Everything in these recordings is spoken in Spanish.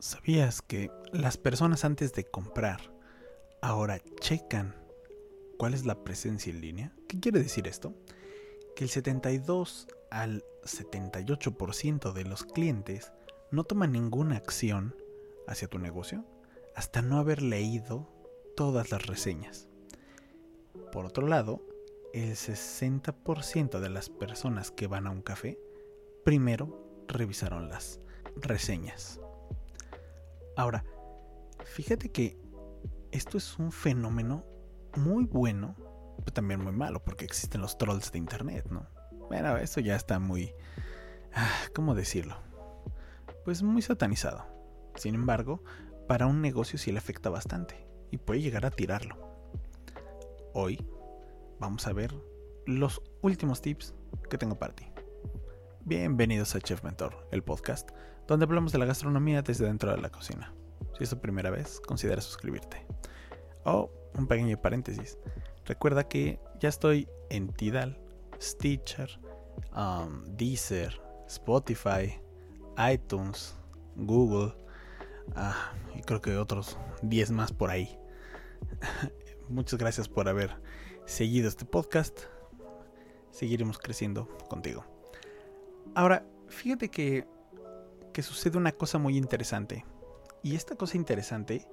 ¿Sabías que las personas antes de comprar ahora checan cuál es la presencia en línea? ¿Qué quiere decir esto? Que el 72 al 78% de los clientes no toman ninguna acción hacia tu negocio hasta no haber leído todas las reseñas. Por otro lado, el 60% de las personas que van a un café primero revisaron las reseñas. Ahora, fíjate que esto es un fenómeno muy bueno, pero también muy malo, porque existen los trolls de internet, ¿no? Bueno, eso ya está muy... Ah, ¿Cómo decirlo? Pues muy satanizado. Sin embargo, para un negocio sí le afecta bastante y puede llegar a tirarlo. Hoy vamos a ver los últimos tips que tengo para ti. Bienvenidos a Chef Mentor, el podcast donde hablamos de la gastronomía desde dentro de la cocina. Si es tu primera vez, considera suscribirte. Oh, un pequeño paréntesis. Recuerda que ya estoy en Tidal, Stitcher, um, Deezer, Spotify, iTunes, Google ah, y creo que otros 10 más por ahí. Muchas gracias por haber seguido este podcast. Seguiremos creciendo contigo. Ahora, fíjate que que sucede una cosa muy interesante. Y esta cosa interesante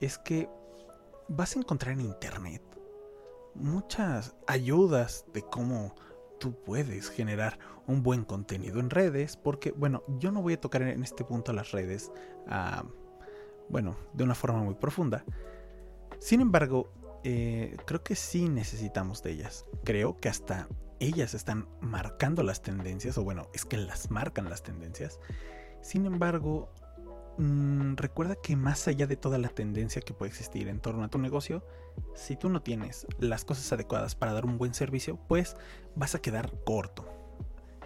es que vas a encontrar en internet muchas ayudas de cómo tú puedes generar un buen contenido en redes. Porque, bueno, yo no voy a tocar en este punto las redes, ah, bueno, de una forma muy profunda. Sin embargo, eh, creo que sí necesitamos de ellas. Creo que hasta ellas están marcando las tendencias, o bueno, es que las marcan las tendencias. Sin embargo, mm, recuerda que más allá de toda la tendencia que puede existir en torno a tu negocio, si tú no tienes las cosas adecuadas para dar un buen servicio, pues vas a quedar corto.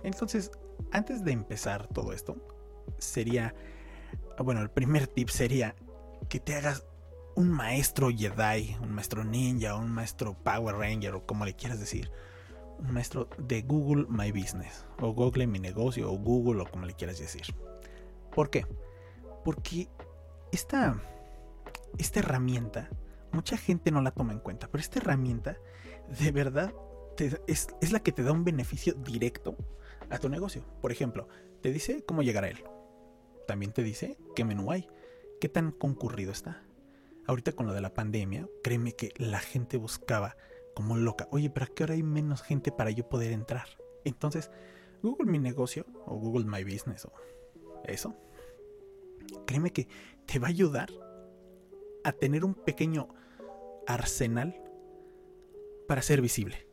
Entonces, antes de empezar todo esto, sería, bueno, el primer tip sería que te hagas un maestro Jedi, un maestro ninja, un maestro Power Ranger o como le quieras decir. Un maestro de Google My Business o Google Mi Negocio o Google o como le quieras decir. ¿Por qué? Porque esta, esta herramienta, mucha gente no la toma en cuenta, pero esta herramienta de verdad es, es, la que te da un beneficio directo a tu negocio. Por ejemplo, te dice cómo llegar a él. También te dice qué menú hay, qué tan concurrido está. Ahorita con lo de la pandemia, créeme que la gente buscaba como loca, oye, pero ¿a qué hora hay menos gente para yo poder entrar? Entonces, Google Mi Negocio o Google My Business o eso, créeme que te va a ayudar a tener un pequeño arsenal para ser visible.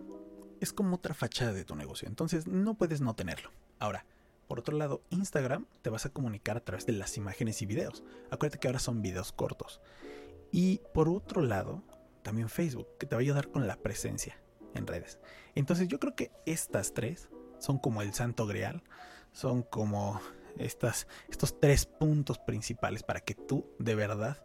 Es como otra fachada de tu negocio, entonces no puedes no tenerlo. Ahora, por otro lado, Instagram te vas a comunicar a través de las imágenes y videos. Acuérdate que ahora son videos cortos. Y por otro lado, también Facebook, que te va a ayudar con la presencia en redes. Entonces yo creo que estas tres son como el santo grial, son como estas, estos tres puntos principales para que tú de verdad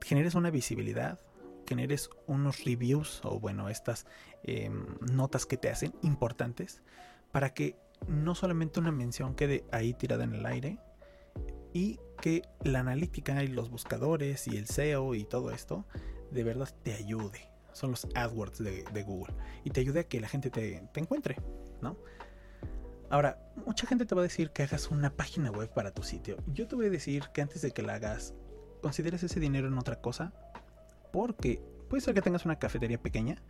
generes una visibilidad, generes unos reviews o bueno, estas em, notas que te hacen importantes para que no solamente una mención quede ahí tirada en el aire y que la analítica y los buscadores y el SEO y todo esto de verdad te ayude. Son los AdWords de, de Google y te ayude a que la gente te, te encuentre, ¿no? Ahora, mucha gente te va a decir que hagas una página web para tu sitio. Yo te voy a decir que antes de que la hagas, consideres ese dinero en otra cosa. Porque puede ser que tengas una cafetería pequeña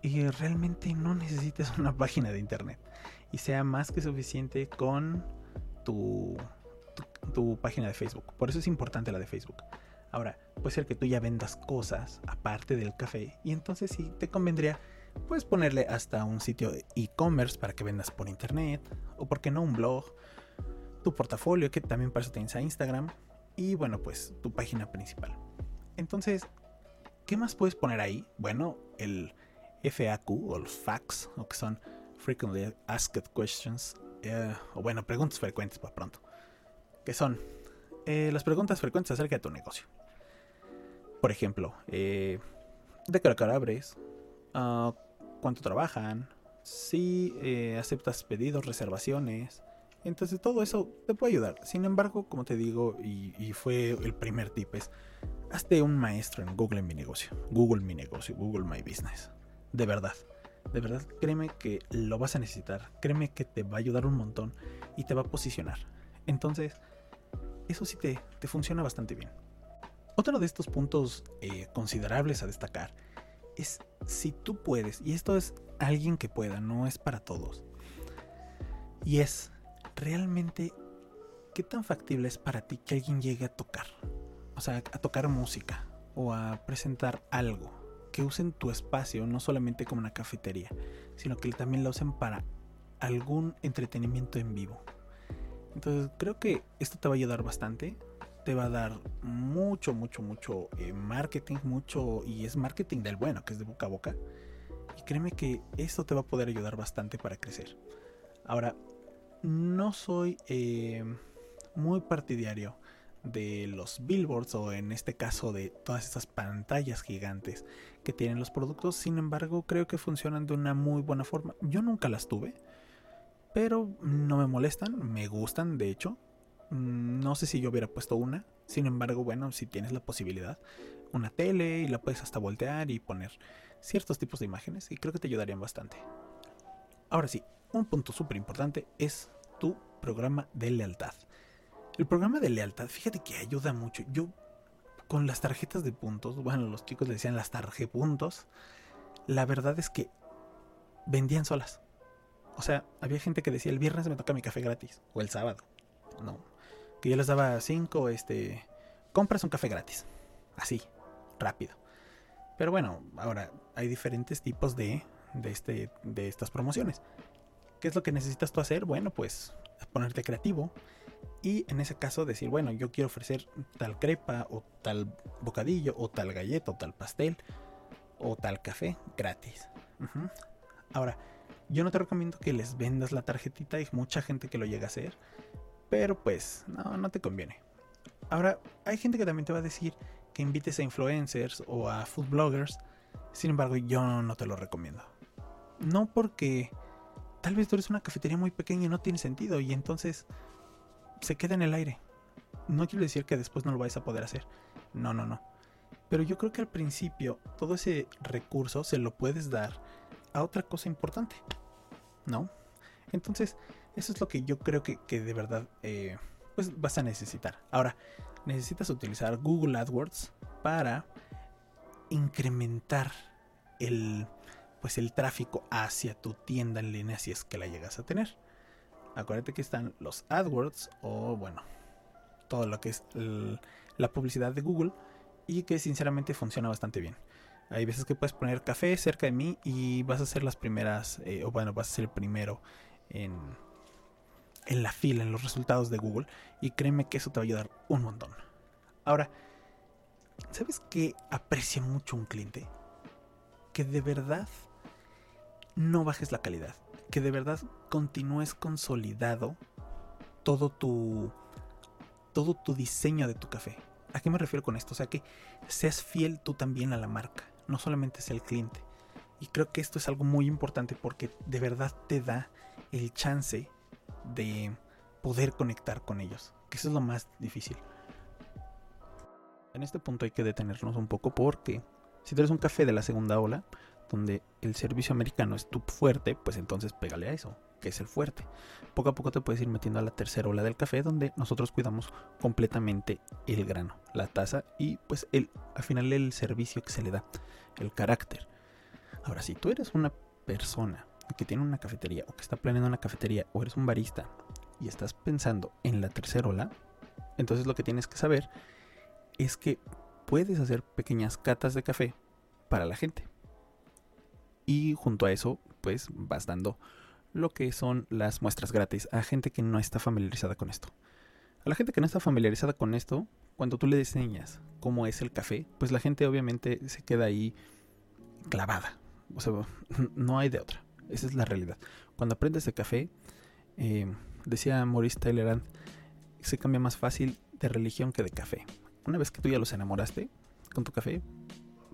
y realmente no necesites una página de internet. Y sea más que suficiente con tu, tu, página de Facebook. Por eso es importante la de Facebook. Ahora, puede ser que tú ya vendas cosas aparte del café y entonces sí te convendría Puedes ponerle hasta un sitio de e-commerce para que vendas por internet, o por qué no un blog, tu portafolio, que también para eso tienes a Instagram, y bueno, pues tu página principal. Entonces, ¿qué más puedes poner ahí? Bueno, el FAQ o los FAQs, o que son Frequently Asked Questions, eh, o bueno, preguntas frecuentes para pronto, que son eh, las preguntas frecuentes acerca de tu negocio. Por ejemplo, eh, ¿de qué hora abres? Uh, cuánto trabajan, si eh, aceptas pedidos, reservaciones, Entonces todo eso te puede ayudar. Sin embargo, como te digo, y, fue el primer tip, es hazte un maestro en Google en mi negocio. Google mi negocio, Google My Business. De verdad. De verdad, créeme que lo vas a necesitar. Créeme que te va a ayudar un montón y te va a posicionar. Entonces, eso sí te, te funciona bastante bien. Otro de estos puntos eh, considerables a destacar es si tú puedes, y esto es alguien que pueda, no es para todos, y es realmente qué tan factible es para ti que alguien llegue a tocar, o sea, a tocar música o a presentar algo, que usen tu espacio no solamente como una cafetería, sino que también lo usen para algún entretenimiento en vivo. Entonces creo que esto te va a ayudar bastante. Te va a dar mucho, mucho, mucho eh, marketing, mucho, y es marketing del bueno, que es de boca a boca. Y créeme que esto te va a poder ayudar bastante para crecer. Ahora, no soy eh, muy partidario de los billboards o en este caso de todas estas pantallas gigantes que tienen los productos. Sin embargo, creo que funcionan de una muy buena forma. Yo nunca las tuve, pero no me molestan, me gustan de hecho. Mm, no sé si yo hubiera puesto una. Sin embargo, bueno, si tienes la posibilidad, una tele y la puedes hasta voltear y poner ciertos tipos de imágenes y creo que te ayudarían bastante. Ahora sí, un punto súper importante es tu programa de lealtad. El programa de lealtad, fíjate que ayuda mucho. Yo con las tarjetas de puntos, bueno, los chicos le decían las tarjepuntos, la verdad es que vendían solas. O sea, había gente que decía el viernes me toca mi café gratis o el sábado. No. Que yo les daba cinco, este, compras un café gratis. Así, rápido. Pero bueno, ahora hay diferentes tipos de, de, este, de estas promociones. ¿Qué es lo que necesitas tú hacer? Bueno, pues ponerte creativo y en ese caso decir, bueno, yo quiero ofrecer tal crepa o tal bocadillo o tal galleta o tal pastel o tal café gratis. Ahora, yo no te recomiendo que les vendas la tarjetita, hay mucha gente que lo llega a hacer, pero pues no, no te conviene. Ahora, hay gente que también te va a decir que invites a influencers o a food bloggers, sin embargo, yo no te lo recomiendo. No porque tal vez tú eres una cafetería muy pequeña y no tiene sentido y entonces se queda en el aire. No quiero decir que después no lo vais a poder hacer. No, no, no. Pero yo creo que al principio todo ese recurso se lo puedes dar a otra cosa importante. ¿No? Entonces, eso es lo que yo creo que, de verdad eh, pues vas a necesitar. Ahora, necesitas utilizar Google AdWords para incrementar el pues el tráfico hacia tu tienda en línea si es que la llegas a tener. Acuérdate que están los AdWords o bueno, todo lo que es la publicidad de Google y que sinceramente funciona bastante bien. Hay veces que puedes poner café cerca de mí y vas a ser las primeras, eh, o bueno, vas a ser el primero en, en la fila, en los resultados de Google. Y créeme que eso te va a ayudar un montón. Ahora, ¿sabes qué aprecia mucho un cliente? Que de verdad no bajes la calidad. Que de verdad continúes consolidado todo tu todo tu diseño de tu café. ¿A qué me refiero con esto? O sea, que seas fiel tú también a la marca, no solamente sea el cliente. Y creo que esto es algo muy importante porque de verdad te da el chance de poder conectar con ellos, que eso es lo más difícil. En este punto hay que detenernos un poco porque si tú eres un café de la segunda ola, donde el servicio americano es tu fuerte, pues entonces pégale a eso, que es el fuerte. Poco a poco te puedes ir metiendo a la tercera ola del café, donde nosotros cuidamos completamente el grano, la taza y pues el, al final el servicio que se le da, el carácter. Ahora, si tú eres una persona que tiene una cafetería o que está planeando una cafetería o eres un barista y estás pensando en la tercera ola, entonces lo que tienes que saber es que puedes hacer pequeñas catas de café para la gente y junto a eso, pues vas dando lo que son las muestras gratis a gente que no está familiarizada con esto. A la gente que no está familiarizada con esto, cuando tú le enseñas cómo es el café, pues la gente obviamente se queda ahí clavada. O sea, no hay de otra. Esa es la realidad. Cuando aprendes de café, eh, decía Maurice Tylerand, se cambia más fácil de religión que de café. Una vez que tú ya los enamoraste con tu café,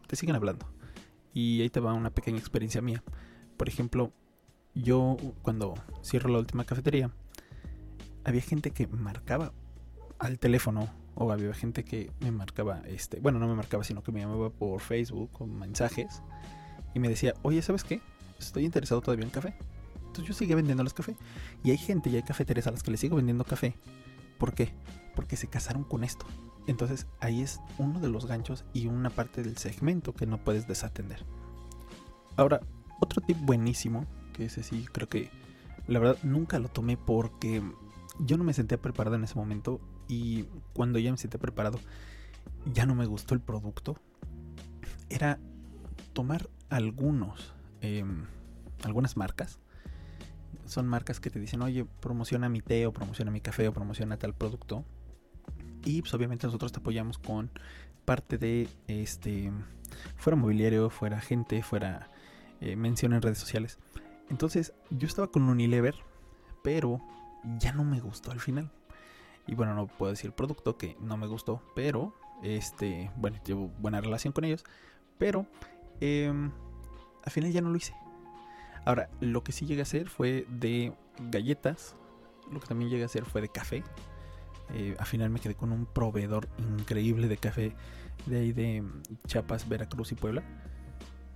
te siguen hablando. Y ahí te va una pequeña experiencia mía. Por ejemplo, yo cuando cierro la última cafetería, había gente que marcaba al teléfono o había gente que me marcaba, este, bueno, no me marcaba, sino que me llamaba por Facebook con mensajes y me decía, oye, ¿sabes qué? Estoy interesado todavía en café. Entonces yo seguía vendiéndoles café. Y hay gente y hay cafeterías a las que les sigo vendiendo café. ¿Por qué? Porque se casaron con esto. Entonces ahí es uno de los ganchos y una parte del segmento que no puedes desatender. Ahora, otro tip buenísimo, que ese sí creo que la verdad nunca lo tomé porque yo no me sentía preparado en ese momento y cuando ya me sentí preparado ya no me gustó el producto. Era tomar algunos, em, algunas marcas. Son marcas que te dicen, oye, promociona mi té o promociona mi café o promociona tal producto. Y pues obviamente nosotros te apoyamos con parte de este, fuera mobiliario, fuera gente, fuera eh, mención en redes sociales. Entonces yo estaba con Unilever, pero ya no me gustó al final. Y bueno, no puedo decir el producto que no me gustó, pero este, bueno, llevo buena relación con ellos, pero eh, al final ya no lo hice. Ahora, lo que sí llegué a hacer fue de galletas, lo que también llegué a hacer fue de café. Eh, al final me quedé con un proveedor increíble de café de ahí de Chiapas, Veracruz y Puebla.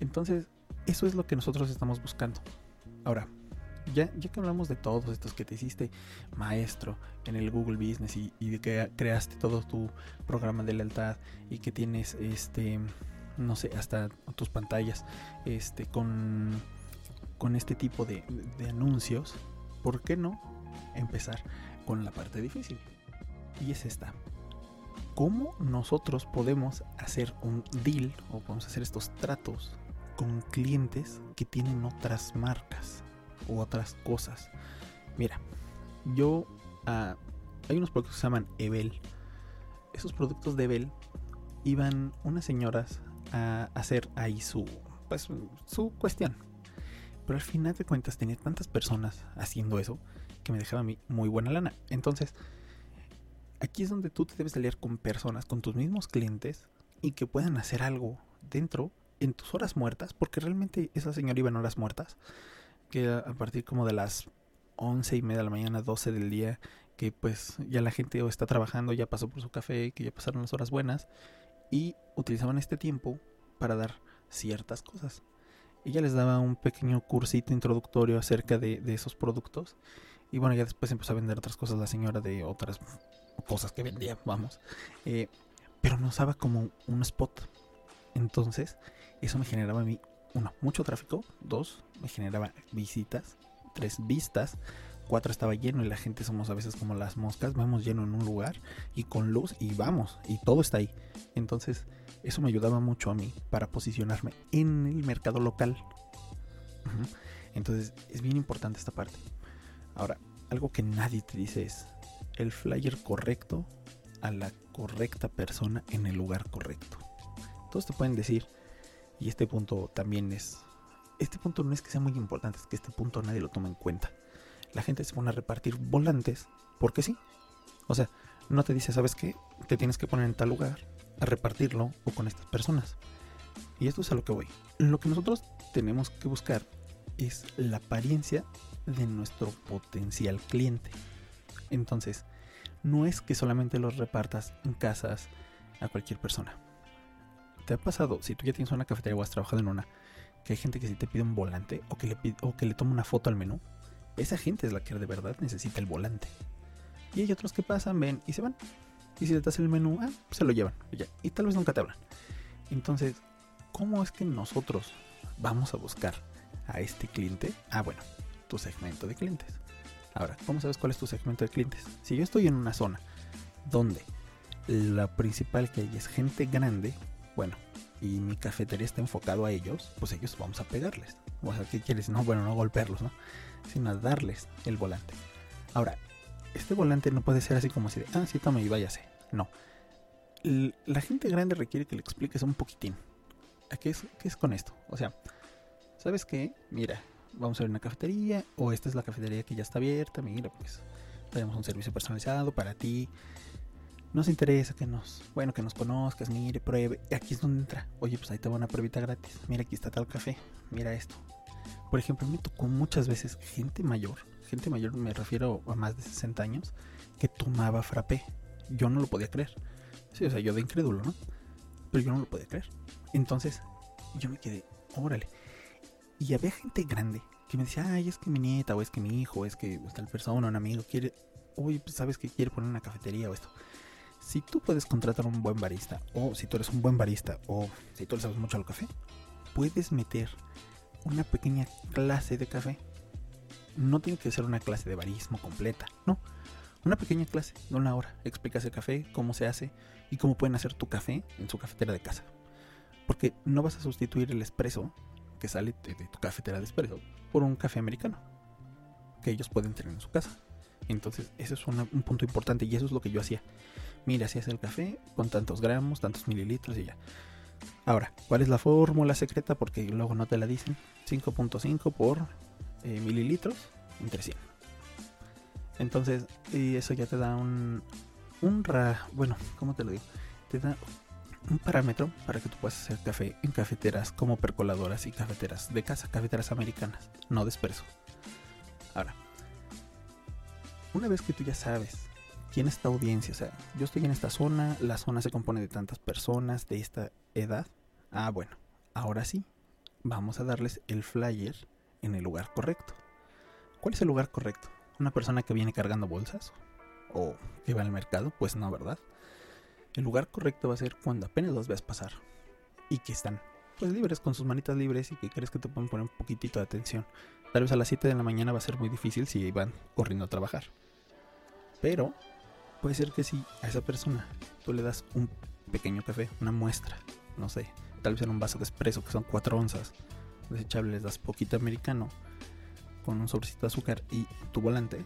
Entonces, eso es lo que nosotros estamos buscando. Ahora, ya, ya que hablamos de todos estos que te hiciste maestro en el Google Business y, y de que creaste todo tu programa de lealtad y que tienes este no sé, hasta tus pantallas este, con, con este tipo de, anuncios, ¿por qué no empezar con la parte difícil? Y es esta. ¿Cómo nosotros podemos hacer un deal o podemos hacer estos tratos con clientes que tienen otras marcas o otras cosas? Mira, yo... Ah, hay unos productos que se llaman Evel. Esos productos de Evel iban unas señoras a hacer ahí su, pues, su cuestión. Pero al final de cuentas tenía tantas personas haciendo eso que me dejaba muy buena lana. Entonces, aquí es donde tú te debes aliar con personas, con tus mismos clientes y que puedan hacer algo dentro en tus horas muertas, porque realmente esa señora iba en horas muertas, que a partir como de las once y media de la mañana, 12 del día, que pues ya la gente está trabajando, ya pasó por su café, que ya pasaron las horas buenas, y utilizaban este tiempo para dar ciertas cosas. Ella les daba un pequeño cursito introductorio acerca de, esos productos. Y bueno, ya después empezó a vender otras cosas la señora de otras cosas que vendía, vamos. Eh, pero no usaba como un spot. Entonces, eso me generaba a mí, uno, mucho tráfico. Dos, me generaba visitas. Tres, vistas. Cuatro, estaba lleno y la gente somos a veces como las moscas. Vamos lleno en un lugar y con luz y vamos. Y todo está ahí. Entonces, eso me ayudaba mucho a mí para posicionarme en el mercado local. Entonces es bien importante esta parte. Ahora, algo que nadie te dice es el flyer correcto a la correcta persona en el lugar correcto. Todos te pueden decir, y este punto también es, este punto no es que sea muy importante, es que este punto nadie lo toma en cuenta. La gente se pone a repartir volantes porque sí. O sea, no te dice, ¿sabes qué? Te tienes que poner en tal lugar, a repartirlo o con estas personas. Y esto es a lo que voy. Lo que nosotros tenemos que buscar es la apariencia de nuestro potencial cliente. Entonces, no es que solamente los repartas en casas a cualquier persona. ¿Te ha pasado, si tú ya tienes una cafetería o has trabajado en una, que hay gente que si te pide un volante o que le, o que le toma una foto al menú? Esa gente es la que de verdad necesita el volante. Y hay otros que pasan, ven y se van. Y si te das el menú, ah, se lo llevan. Y, tal vez nunca te hablan. Entonces, ¿cómo es que nosotros vamos a buscar a este cliente? Ah, bueno, tu segmento de clientes. Ahora, ¿cómo sabes cuál es tu segmento de clientes? Si yo estoy en una zona donde la principal que hay es gente grande, bueno, y mi cafetería está enfocado a ellos, pues ellos vamos a pegarles. O sea, ¿qué quieres? No, bueno, no golpearlos, ¿no? Sino darles el volante. Ahora, este volante no puede ser así como si de, ah, sí, tome y váyase. No. la gente grande requiere que le expliques un poquitín. ¿A qué es, qué es con esto? O sea, ¿sabes qué? Mira, vamos a ver una cafetería, o esta es la cafetería que ya está abierta, mira, pues tenemos un servicio personalizado para ti. Nos interesa que nos, bueno, que nos conozcas, mire, pruebe. Aquí es donde entra. Oye, pues ahí te va una pruebita gratis. Mira, aquí está tal café. Mira esto. Por ejemplo, me tocó muchas veces gente mayor gente mayor me refiero a más de 60 años, que tomaba frappé. Yo no lo podía creer. Sí, o sea, yo de incrédulo, ¿no? Pero yo no lo podía creer. Entonces, yo me quedé, órale. Y había gente grande que me decía, ay, es que mi nieta, o es que mi hijo, o es que tal persona, un amigo quiere, uy, pues sabes que quiere poner una cafetería o esto. Si tú puedes contratar un buen barista, o si tú eres un buen barista, o si tú le sabes mucho al café, puedes meter una pequeña clase de café. No tiene que ser una clase de barismo completa, no. Una pequeña clase de una hora. Explicas el café, cómo se hace y cómo pueden hacer tu café en su cafetera de casa. Porque no vas a sustituir el espresso que sale de, tu cafetera de espresso por un café americano que ellos pueden tener en su casa. Entonces, ese es un punto importante y eso es lo que yo hacía. Mira, si hace el café con tantos gramos, tantos mililitros y ya. Ahora, ¿cuál es la fórmula secreta? Porque luego no te la dicen. 5.5 por eh, mililitros entre 100. Entonces, y eso ya te da un, un ra, bueno, ¿cómo te lo digo? Te da un parámetro para que tú puedas hacer café en cafeteras como percoladoras y cafeteras de casa, cafeteras americanas, no de. Ahora, una vez que tú ya sabes quién es tu audiencia, o sea, yo estoy en esta zona, la zona se compone de tantas personas de esta edad. Ah, bueno, ahora sí, vamos a darles el flyer en el lugar correcto. ¿Cuál es el lugar correcto? ¿Una persona que viene cargando bolsas? ¿O que va al mercado? Pues no, ¿verdad? El lugar correcto va a ser cuando apenas los veas pasar y que están pues libres con sus manitas libres y que crees que te pueden poner un poquitito de atención. Tal vez a las 7 de la mañana va a ser muy difícil si van corriendo a trabajar. Pero puede ser que si a esa persona tú le das un pequeño café, una muestra, no sé, tal vez en un vaso de espresso que son 4 onzas, desechable les das poquito americano con un sobrecito de azúcar y tu volante,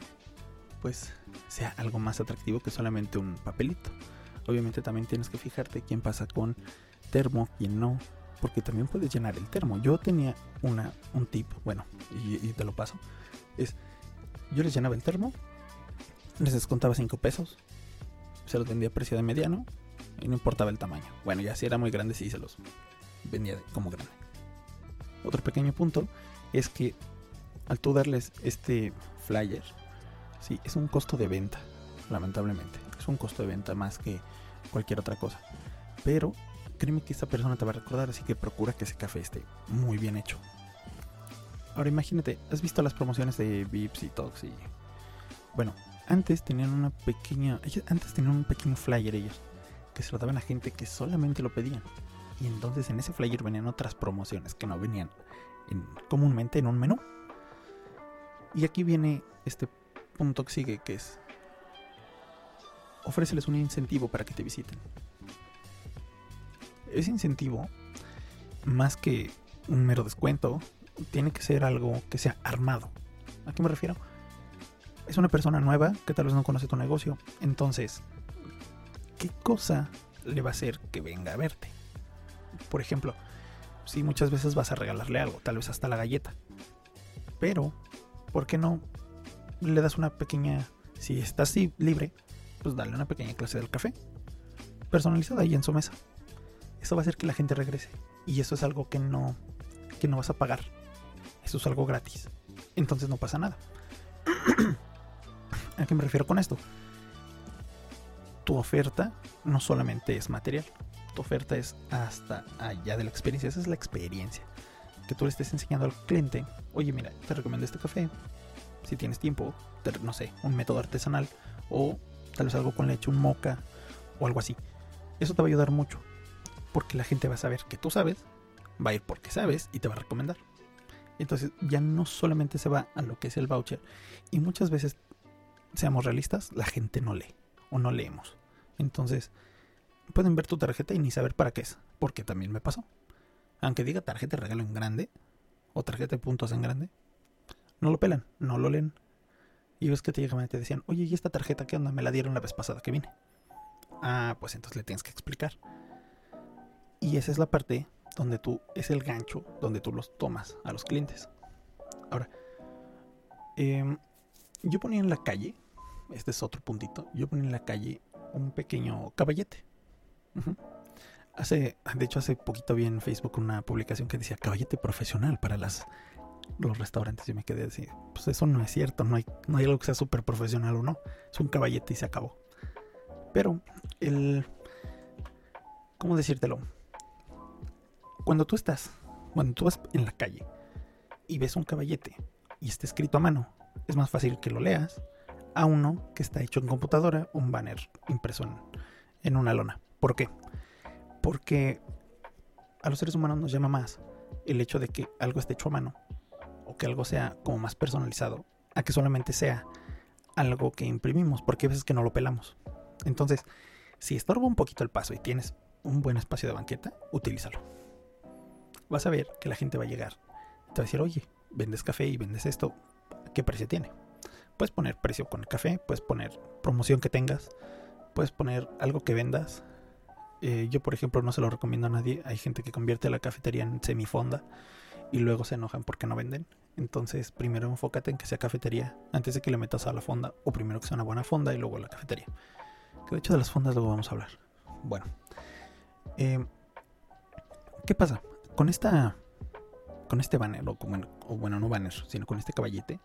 pues sea algo más atractivo que solamente un papelito. Obviamente también tienes que fijarte quién pasa con termo, quién no, porque también puedes llenar el termo. Yo tenía una, un tip, bueno, y, te lo paso, es, yo les llenaba el termo, les descontaba 5 pesos, se los vendía a precio de mediano y no importaba el tamaño. Bueno, ya si era muy grande, sí se los vendía como grande. Otro pequeño punto es que al tú darles este flyer, sí, es un costo de venta, lamentablemente es un costo de venta más que cualquier otra cosa. Pero créeme que esta persona te va a recordar, así que procura que ese café esté muy bien hecho. Ahora imagínate, ¿has visto las promociones de Vips y Tox y bueno, antes tenían una pequeña, antes tenían un pequeño flyer ellos que se lo daban a gente que solamente lo pedían. Y entonces en ese flyer venían otras promociones que no venían comúnmente en un menú. Y aquí viene este punto que sigue que es ofréceles un incentivo para que te visiten. Ese incentivo, más que un mero descuento, tiene que ser algo que sea armado. ¿A qué me refiero? Es una persona nueva que tal vez no conoce tu negocio. Entonces, ¿qué cosa le va a hacer que venga a verte? Por ejemplo, si muchas veces vas a regalarle algo, tal vez hasta la galleta. Pero, ¿por qué no le das una pequeña... Si estás libre, pues dale una pequeña clase del café, personalizada ahí en su mesa. Eso va a hacer que la gente regrese. Y eso es algo que no, que no vas a pagar. Eso es algo gratis. Entonces no pasa nada. ¿A qué me refiero con esto? Tu oferta no solamente es material. Tu oferta es hasta allá de la experiencia. Esa es la experiencia. Que tú le estés enseñando al cliente. Oye, mira, te recomiendo este café. Si tienes tiempo, no sé, un método artesanal. O tal vez algo con leche, un moca o algo así. Eso te va a ayudar mucho, porque la gente va a saber que tú sabes, va a ir porque sabes y te va a recomendar. Entonces ya no solamente se va a lo que es el voucher, y muchas veces, seamos realistas, la gente no lee o no leemos. Entonces, pueden ver tu tarjeta y ni saber para qué es, porque también me pasó. Aunque diga tarjeta de regalo en grande o tarjeta de puntos en grande, no lo pelan, no lo leen, y ves que te llegaban y te decían, oye, ¿y esta tarjeta qué onda? Me la dieron la vez pasada que vine. Ah, pues entonces le tienes que explicar. Y esa es la parte donde tú, es el gancho donde tú los tomas a los clientes. Ahora, em, yo ponía en la calle, este es otro puntito, yo ponía en la calle un pequeño caballete. Hace, de hecho, hace poquito vi en Facebook una publicación que decía caballete profesional para las los restaurantes. Y me quedé así, pues eso no es cierto, no hay, no hay algo que sea súper profesional o no. Es un caballete y se acabó. Pero el... ¿Cómo decírtelo? Cuando tú estás, cuando tú vas en la calle y ves un caballete y está escrito a mano, es más fácil que lo leas a uno que está hecho en computadora, un banner impreso en, una lona. ¿Por qué? Porque a los seres humanos nos llama más el hecho de que algo esté hecho a mano o que algo sea como más personalizado a que solamente sea algo que imprimimos, porque hay veces que no lo pelamos. Entonces, si estorba un poquito el paso y tienes un buen espacio de banqueta, utilízalo. Vas a ver que la gente va a llegar te va a decir, oye, vendes café y vendes esto, ¿qué precio tiene? Puedes poner precio con el café, puedes poner promoción que tengas, puedes poner algo que vendas, eh, yo, por ejemplo, no se lo recomiendo a nadie. Hay gente que convierte la cafetería en semifonda y luego se enojan porque no venden. Entonces, primero enfócate en que sea cafetería antes de que le metas a la fonda, o primero que sea una buena fonda y luego la cafetería. Que de hecho de las fondas luego vamos a hablar. Bueno, eh, ¿qué pasa? Con esta, con este banner, o, o bueno, no banner, sino con este caballete,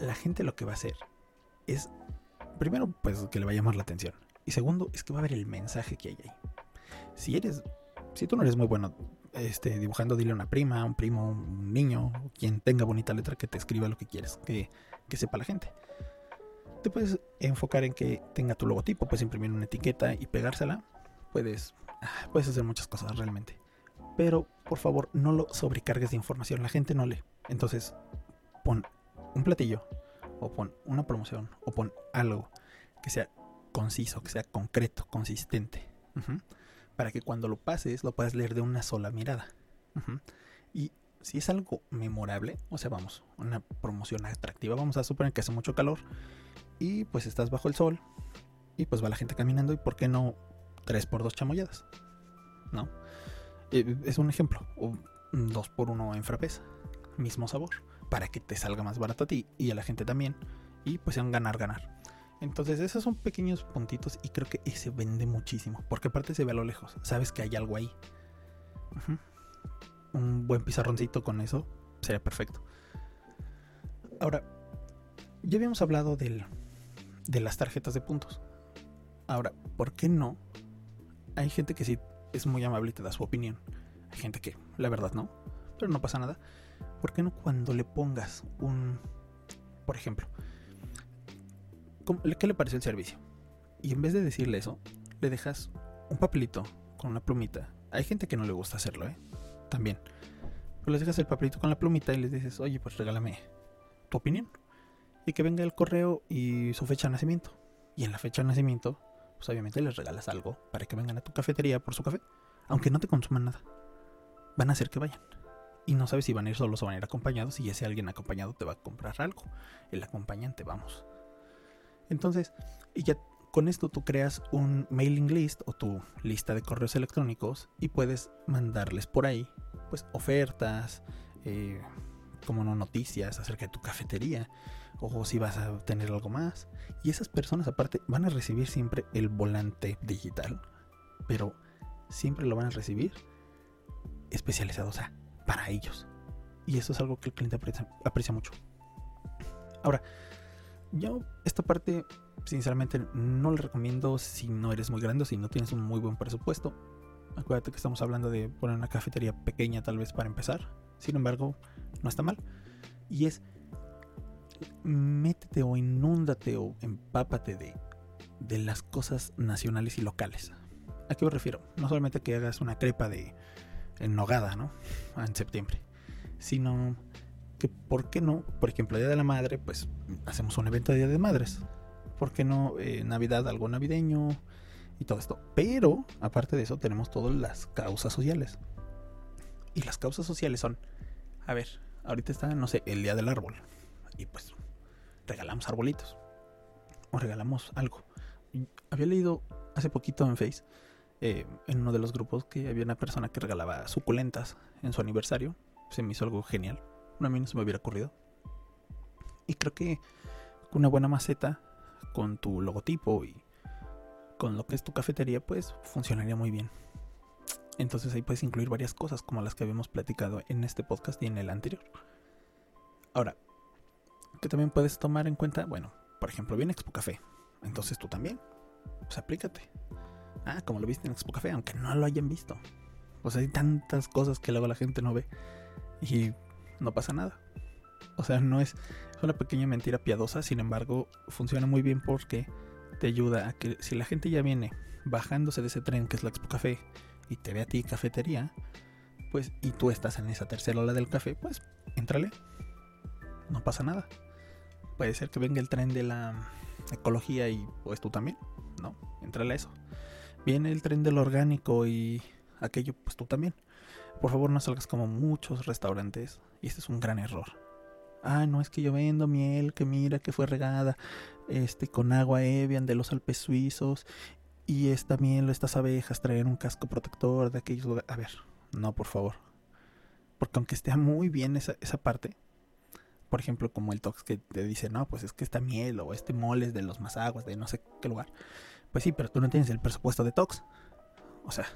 la gente lo que va a hacer es, primero, pues que le va a llamar la atención. Y segundo, es que va a ver el mensaje que hay ahí. Si eres, si tú no eres muy bueno este, dibujando, dile a una prima, un primo, un niño, quien tenga bonita letra que te escriba lo que quieres, que, que sepa la gente. Te puedes enfocar en que tenga tu logotipo, puedes imprimir una etiqueta y pegársela. Puedes, ah, puedes hacer muchas cosas realmente. Pero por favor, no lo sobrecargues de información. La gente no lee. Entonces, pon un platillo, o pon una promoción, o pon algo que sea conciso, que sea concreto, consistente. Para que cuando lo pases lo puedas leer de una sola mirada. Y si es algo memorable, o sea, vamos, una promoción atractiva, vamos a suponer que hace mucho calor y pues estás bajo el sol y pues va la gente caminando y por qué no tres por dos chamoyadas, ¿no? Eh, es un ejemplo, o dos por uno en frapeza, mismo sabor, para que te salga más barato a ti y a la gente también y pues sea un ganar-ganar. Entonces esos son pequeños puntitos y creo que ese vende muchísimo. Porque aparte se ve a lo lejos. Sabes que hay algo ahí. Un buen pizarroncito con eso sería perfecto. Ahora, ya habíamos hablado del, de las tarjetas de puntos. Ahora, ¿por qué no? Hay gente que sí es muy amable y te da su opinión. Hay gente que, la verdad, no. Pero no pasa nada. ¿Por qué no cuando le pongas un... Por ejemplo, ¿qué le pareció el servicio? Y en vez de decirle eso, le dejas un papelito con una plumita. Hay gente que no le gusta hacerlo, ¿eh? También. Pero les dejas el papelito con la plumita y les dices, oye, pues regálame tu opinión. Y que venga el correo y su fecha de nacimiento. Y en la fecha de nacimiento, pues obviamente les regalas algo para que vengan a tu cafetería por su café. Aunque no te consuman nada. Van a hacer que vayan. Y no sabes si van a ir solos o van a ir acompañados. Y ese alguien acompañado te va a comprar algo. El acompañante, vamos. Entonces, y ya con esto tú creas un mailing list o tu lista de correos electrónicos y puedes mandarles por ahí pues ofertas, eh, como no noticias acerca de tu cafetería o si vas a tener algo más. Y esas personas aparte van a recibir siempre el volante digital, pero siempre lo van a recibir especializado, o sea, para ellos. Y eso es algo que el cliente aprecia, mucho. Ahora, yo esta parte, sinceramente, no la recomiendo si no eres muy grande o si no tienes un muy buen presupuesto. Acuérdate que estamos hablando de poner una cafetería pequeña tal vez para empezar. Sin embargo, no está mal. Y es, métete o inúndate o empápate de, de las cosas nacionales y locales. ¿A qué me refiero? No solamente que hagas una crepa de en nogada, ¿no? En septiembre. Sino que por qué no, por ejemplo, Día de la Madre, pues hacemos un evento de Día de Madres. ¿Por qué no eh, Navidad, algo navideño y todo esto? Pero, aparte de eso, tenemos todas las causas sociales. Y las causas sociales son, a ver, ahorita está, no sé, el Día del Árbol. Y pues regalamos arbolitos. O regalamos algo. Había leído hace poquito en Face, eh, en uno de los grupos, que había una persona que regalaba suculentas en su aniversario. Se me hizo algo genial a mí no se me hubiera ocurrido. Y creo que una buena maceta con tu logotipo y con lo que es tu cafetería, pues funcionaría muy bien. Entonces ahí puedes incluir varias cosas como las que habíamos platicado en este podcast y en el anterior. Ahora, que también puedes tomar en cuenta, bueno, por ejemplo, viene Expo Café. Entonces tú también. Pues aplícate. Ah, como lo viste en Expo Café, aunque no lo hayan visto. O sea, hay tantas cosas que luego la gente no ve. Y no pasa nada. O sea, no es una pequeña mentira piadosa, sin embargo, funciona muy bien porque te ayuda a que si la gente ya viene bajándose de ese tren que es la Expo Café y te ve a ti cafetería, pues y tú estás en esa tercera ola del café, pues entrale. No pasa nada. Puede ser que venga el tren de la ecología y pues tú también, ¿no? Entrale a eso. Viene el tren del orgánico y aquello, pues tú también. Por favor, no salgas como muchos restaurantes. Y este es un gran error. Ah, no es que yo vendo miel que mira que fue regada este con agua Evian de los Alpes suizos y esta miel, estas abejas traen un casco protector de aquellos lugares. A ver, no, por favor. Porque aunque esté muy bien esa, esa parte, por ejemplo, como el Tox que te dice, no, pues es que esta miel o este mole es de los más aguas, de no sé qué lugar. Pues sí, pero tú no tienes el presupuesto de Tox. O sea,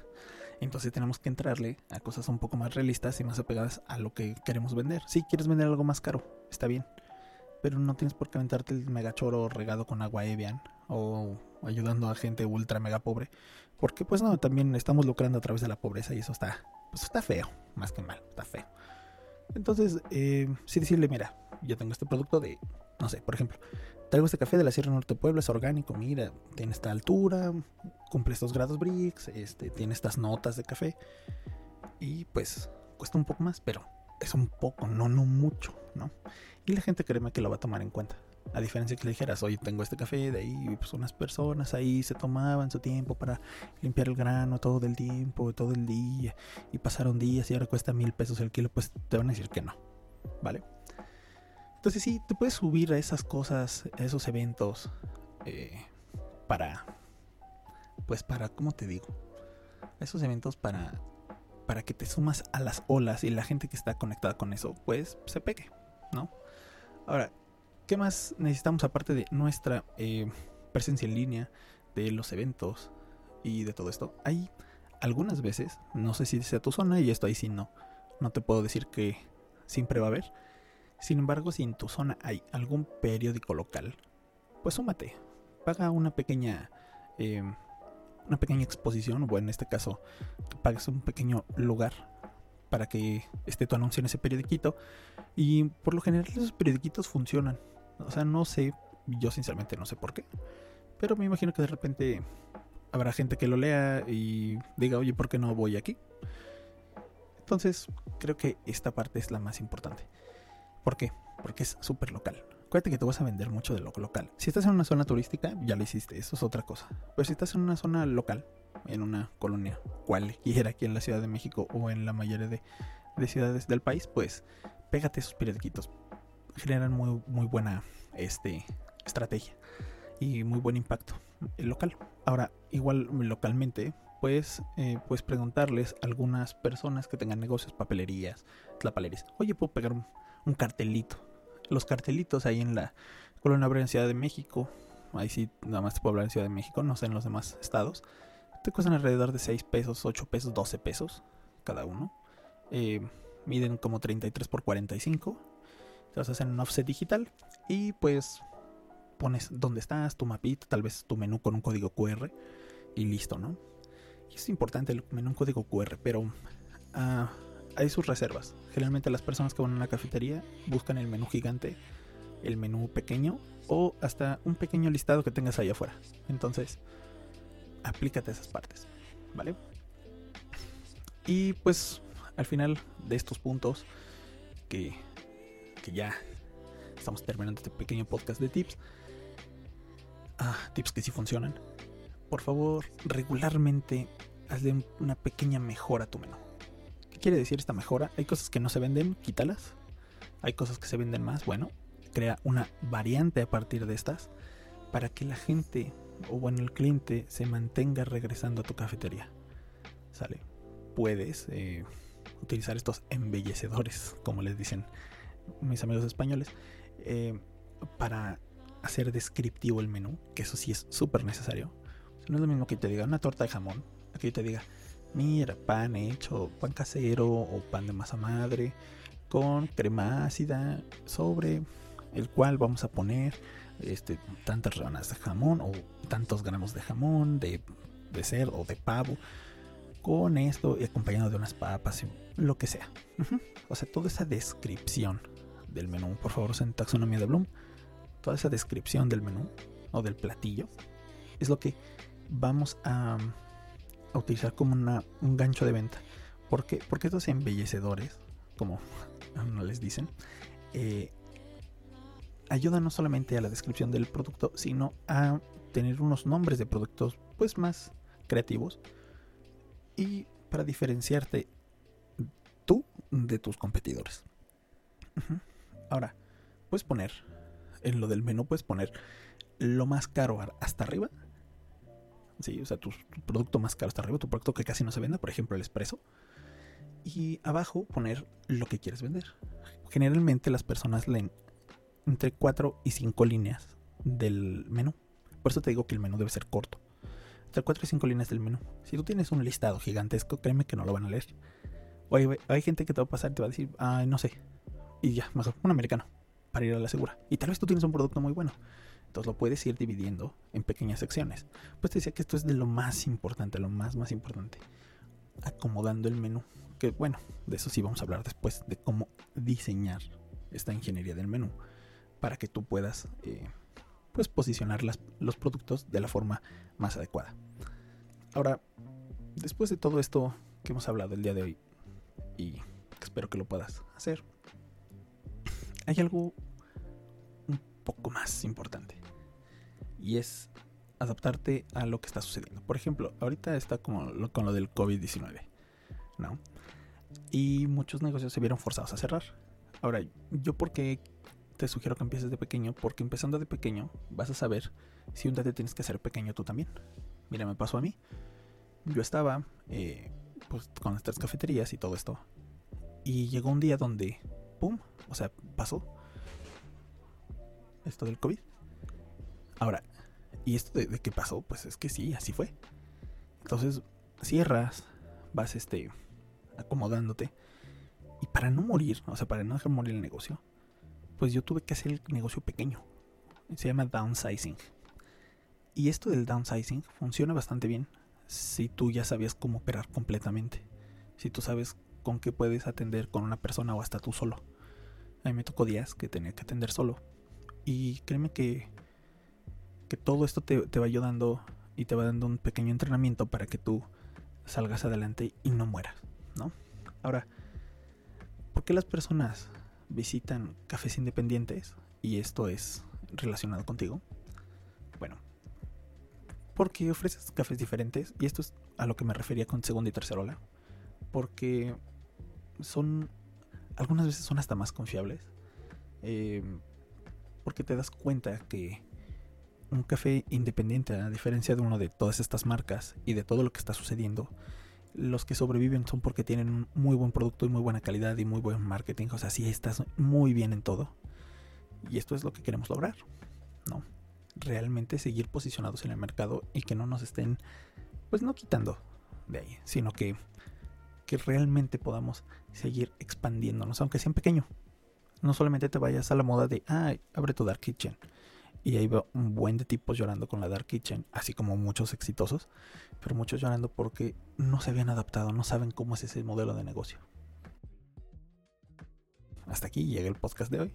entonces tenemos que entrarle a cosas un poco más realistas y más apegadas a lo que queremos vender. Si quieres vender algo más caro, está bien. Pero no tienes por qué aventarte el megachoro regado con agua Evian o ayudando a gente ultra mega pobre. Porque pues no, también estamos lucrando a través de la pobreza y eso está, pues está feo, más que mal, está feo. Entonces, eh, sí decirle, mira, yo tengo este producto de, no sé, por ejemplo, traigo este café de la Sierra Norte de Puebla, es orgánico, mira, tiene esta altura, cumple estos grados Brix, este, tiene estas notas de café. Y pues cuesta un poco más, pero es un poco, no, no mucho, ¿no? Y la gente créeme que lo va a tomar en cuenta. A diferencia que le dijeras, oye, tengo este café, de ahí pues unas personas ahí se tomaban su tiempo para limpiar el grano todo el tiempo, todo el día, y pasaron días y ahora cuesta mil pesos el kilo, pues te van a decir que no, ¿vale? Entonces sí, te puedes subir a esas cosas, a esos eventos, eh, para, pues para, ¿cómo te digo? Esos eventos para, para que te sumas a las olas y la gente que está conectada con eso, pues se pegue, ¿no? Ahora, ¿qué más necesitamos aparte de nuestra eh, presencia en línea, de los eventos y de todo esto? Hay algunas veces, no sé si sea tu zona y esto ahí sí no, no te puedo decir que siempre va a haber. Sin embargo, si en tu zona hay algún periódico local, pues súmate, paga una pequeña... Eh, una pequeña exposición, o en este caso, que pagues un pequeño lugar para que esté tu anuncio en ese periodiquito. Y por lo general esos periodiquitos funcionan. O sea, no sé, yo sinceramente no sé por qué. Pero me imagino que de repente habrá gente que lo lea y diga, oye, ¿por qué no voy aquí? Entonces, creo que esta parte es la más importante. ¿Por qué? Porque es súper local. Acuérdate que te vas a vender mucho de lo local. Si estás en una zona turística, ya lo hiciste, eso es otra cosa. Pero si estás en una zona local, en una colonia cualquiera aquí en la Ciudad de México o en la mayoría de, de ciudades del país, pues pégate esos periódicos. Generan muy, muy buena este, estrategia y muy buen impacto local. Ahora, igual localmente, pues, eh, pues preguntarles a algunas personas que tengan negocios, papelerías, tlapalerías, oye, ¿puedo pegar un, un cartelito? Los cartelitos ahí en la colonia Obrera en Ciudad de México, ahí sí, nada más te puedo hablar en Ciudad de México, no sé en los demás estados, te cuestan alrededor de 6 pesos, 8 pesos, 12 pesos cada uno. Eh, miden como 33 por 45. Te los hacen en offset digital y pues pones dónde estás, tu mapita, tal vez tu menú con un código QR y listo, ¿no? Es importante el menú con código QR, pero ah, hay sus reservas. Generalmente las personas que van a una cafetería buscan el menú gigante, el menú pequeño o hasta un pequeño listado que tengas ahí afuera. Entonces, aplícate a esas partes, ¿vale? Y pues al final de estos puntos que, que ya estamos terminando este pequeño podcast de tips, ah, tips que sí funcionan, por favor regularmente hazle una pequeña mejora a tu menú. ¿Qué quiere decir esta mejora? Hay cosas que no se venden, quítalas. Hay cosas que se venden más, bueno, crea una variante a partir de estas para que la gente o bueno el cliente se mantenga regresando a tu cafetería. ¿Sale? Puedes eh, utilizar estos embellecedores, como les dicen mis amigos españoles, eh, para hacer descriptivo el menú, que eso sí es súper necesario. No es lo mismo que te diga una torta de jamón, que te diga, mira, pan hecho, pan casero o pan de masa madre, con crema ácida sobre el cual vamos a poner este, tantas ranas de jamón o tantos gramos de jamón, de, de cerdo o de pavo, con esto y acompañado de unas papas, lo que sea. O sea, toda esa descripción del menú, por favor, en taxonomía de Bloom, toda esa descripción del menú o del platillo es lo que vamos a, utilizar como un gancho de venta. ¿Por qué? Porque estos embellecedores, como no les dicen, eh, ayuda no solamente a la descripción del producto, sino a tener unos nombres de productos pues más creativos y para diferenciarte tú de tus competidores. Ahora, puedes poner en lo del menú puedes poner lo más caro hasta arriba. Sí, o sea, tu, producto más caro hasta arriba, tu producto que casi no se vende, por ejemplo, el espresso. Y abajo poner lo que quieres vender. Generalmente las personas leen entre 4 y 5 líneas del menú. Por eso te digo que el menú debe ser corto. Entre 4 y 5 líneas del menú. Si tú tienes un listado gigantesco, créeme que no lo van a leer. O hay, gente que te va a pasar y te va a decir, ay, no sé. Y ya, mejor, un americano, para ir a la segura. Y tal vez tú tienes un producto muy bueno. Lo puedes ir dividiendo en pequeñas secciones. Pues te decía que esto es de lo más importante, lo más, más importante. Acomodando el menú. Que bueno, de eso sí vamos a hablar después, de cómo diseñar esta ingeniería del menú para que tú puedas eh, pues posicionar los productos de la forma más adecuada. Ahora, después de todo esto que hemos hablado el día de hoy, y espero que lo puedas hacer, hay algo un poco más importante. Y es adaptarte a lo que está sucediendo. Por ejemplo, ahorita está como con lo del COVID-19, ¿no? Y muchos negocios se vieron forzados a cerrar. Ahora, yo porque te sugiero que empieces de pequeño, porque empezando de pequeño vas a saber si un día te tienes que hacer pequeño tú también. Mira, me pasó a mí. Yo estaba eh, pues, con tres cafeterías y todo esto. Y llegó un día donde, ¡pum! O sea, pasó esto del COVID. Ahora, ¿y esto de, qué pasó? Pues es que sí, así fue. Entonces, cierras, vas este, acomodándote. Y para no morir, o sea, para no dejar morir el negocio, pues yo tuve que hacer el negocio pequeño. Se llama downsizing. Y esto del downsizing funciona bastante bien si tú ya sabías cómo operar completamente. Si tú sabes con qué puedes atender con una persona o hasta tú solo. A mí me tocó días que tenía que atender solo. Y créeme que, que todo esto te, te va ayudando y te va dando un pequeño entrenamiento para que tú salgas adelante y no mueras, ¿no? Ahora, ¿por qué las personas visitan cafés independientes, y esto es relacionado contigo, bueno, porque ofreces cafés diferentes, y esto es a lo que me refería con segunda y tercera ola, porque son, algunas veces son hasta más confiables, eh, porque te das cuenta que un café independiente, a diferencia de uno de todas estas marcas y de todo lo que está sucediendo, los que sobreviven son porque tienen muy buen producto y muy buena calidad y muy buen marketing. O sea, sí estás muy bien en todo. Y esto es lo que queremos lograr. ¿No? Realmente seguir posicionados en el mercado y que no nos estén, pues no quitando de ahí, sino que, que realmente podamos seguir expandiéndonos, aunque sea en pequeño. No solamente te vayas a la moda de, ah, abre tu Dark Kitchen y ahí veo un buen de tipos llorando con la Dark Kitchen, así como muchos exitosos, pero muchos llorando porque no se habían adaptado, no saben cómo es ese modelo de negocio. Hasta aquí llega el podcast de hoy.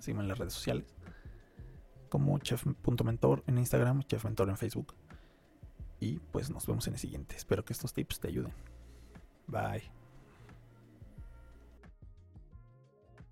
Sígueme en las redes sociales como chef.mentor en Instagram, chefmentor en Facebook. Y pues nos vemos en el siguiente. Espero que estos tips te ayuden. Bye.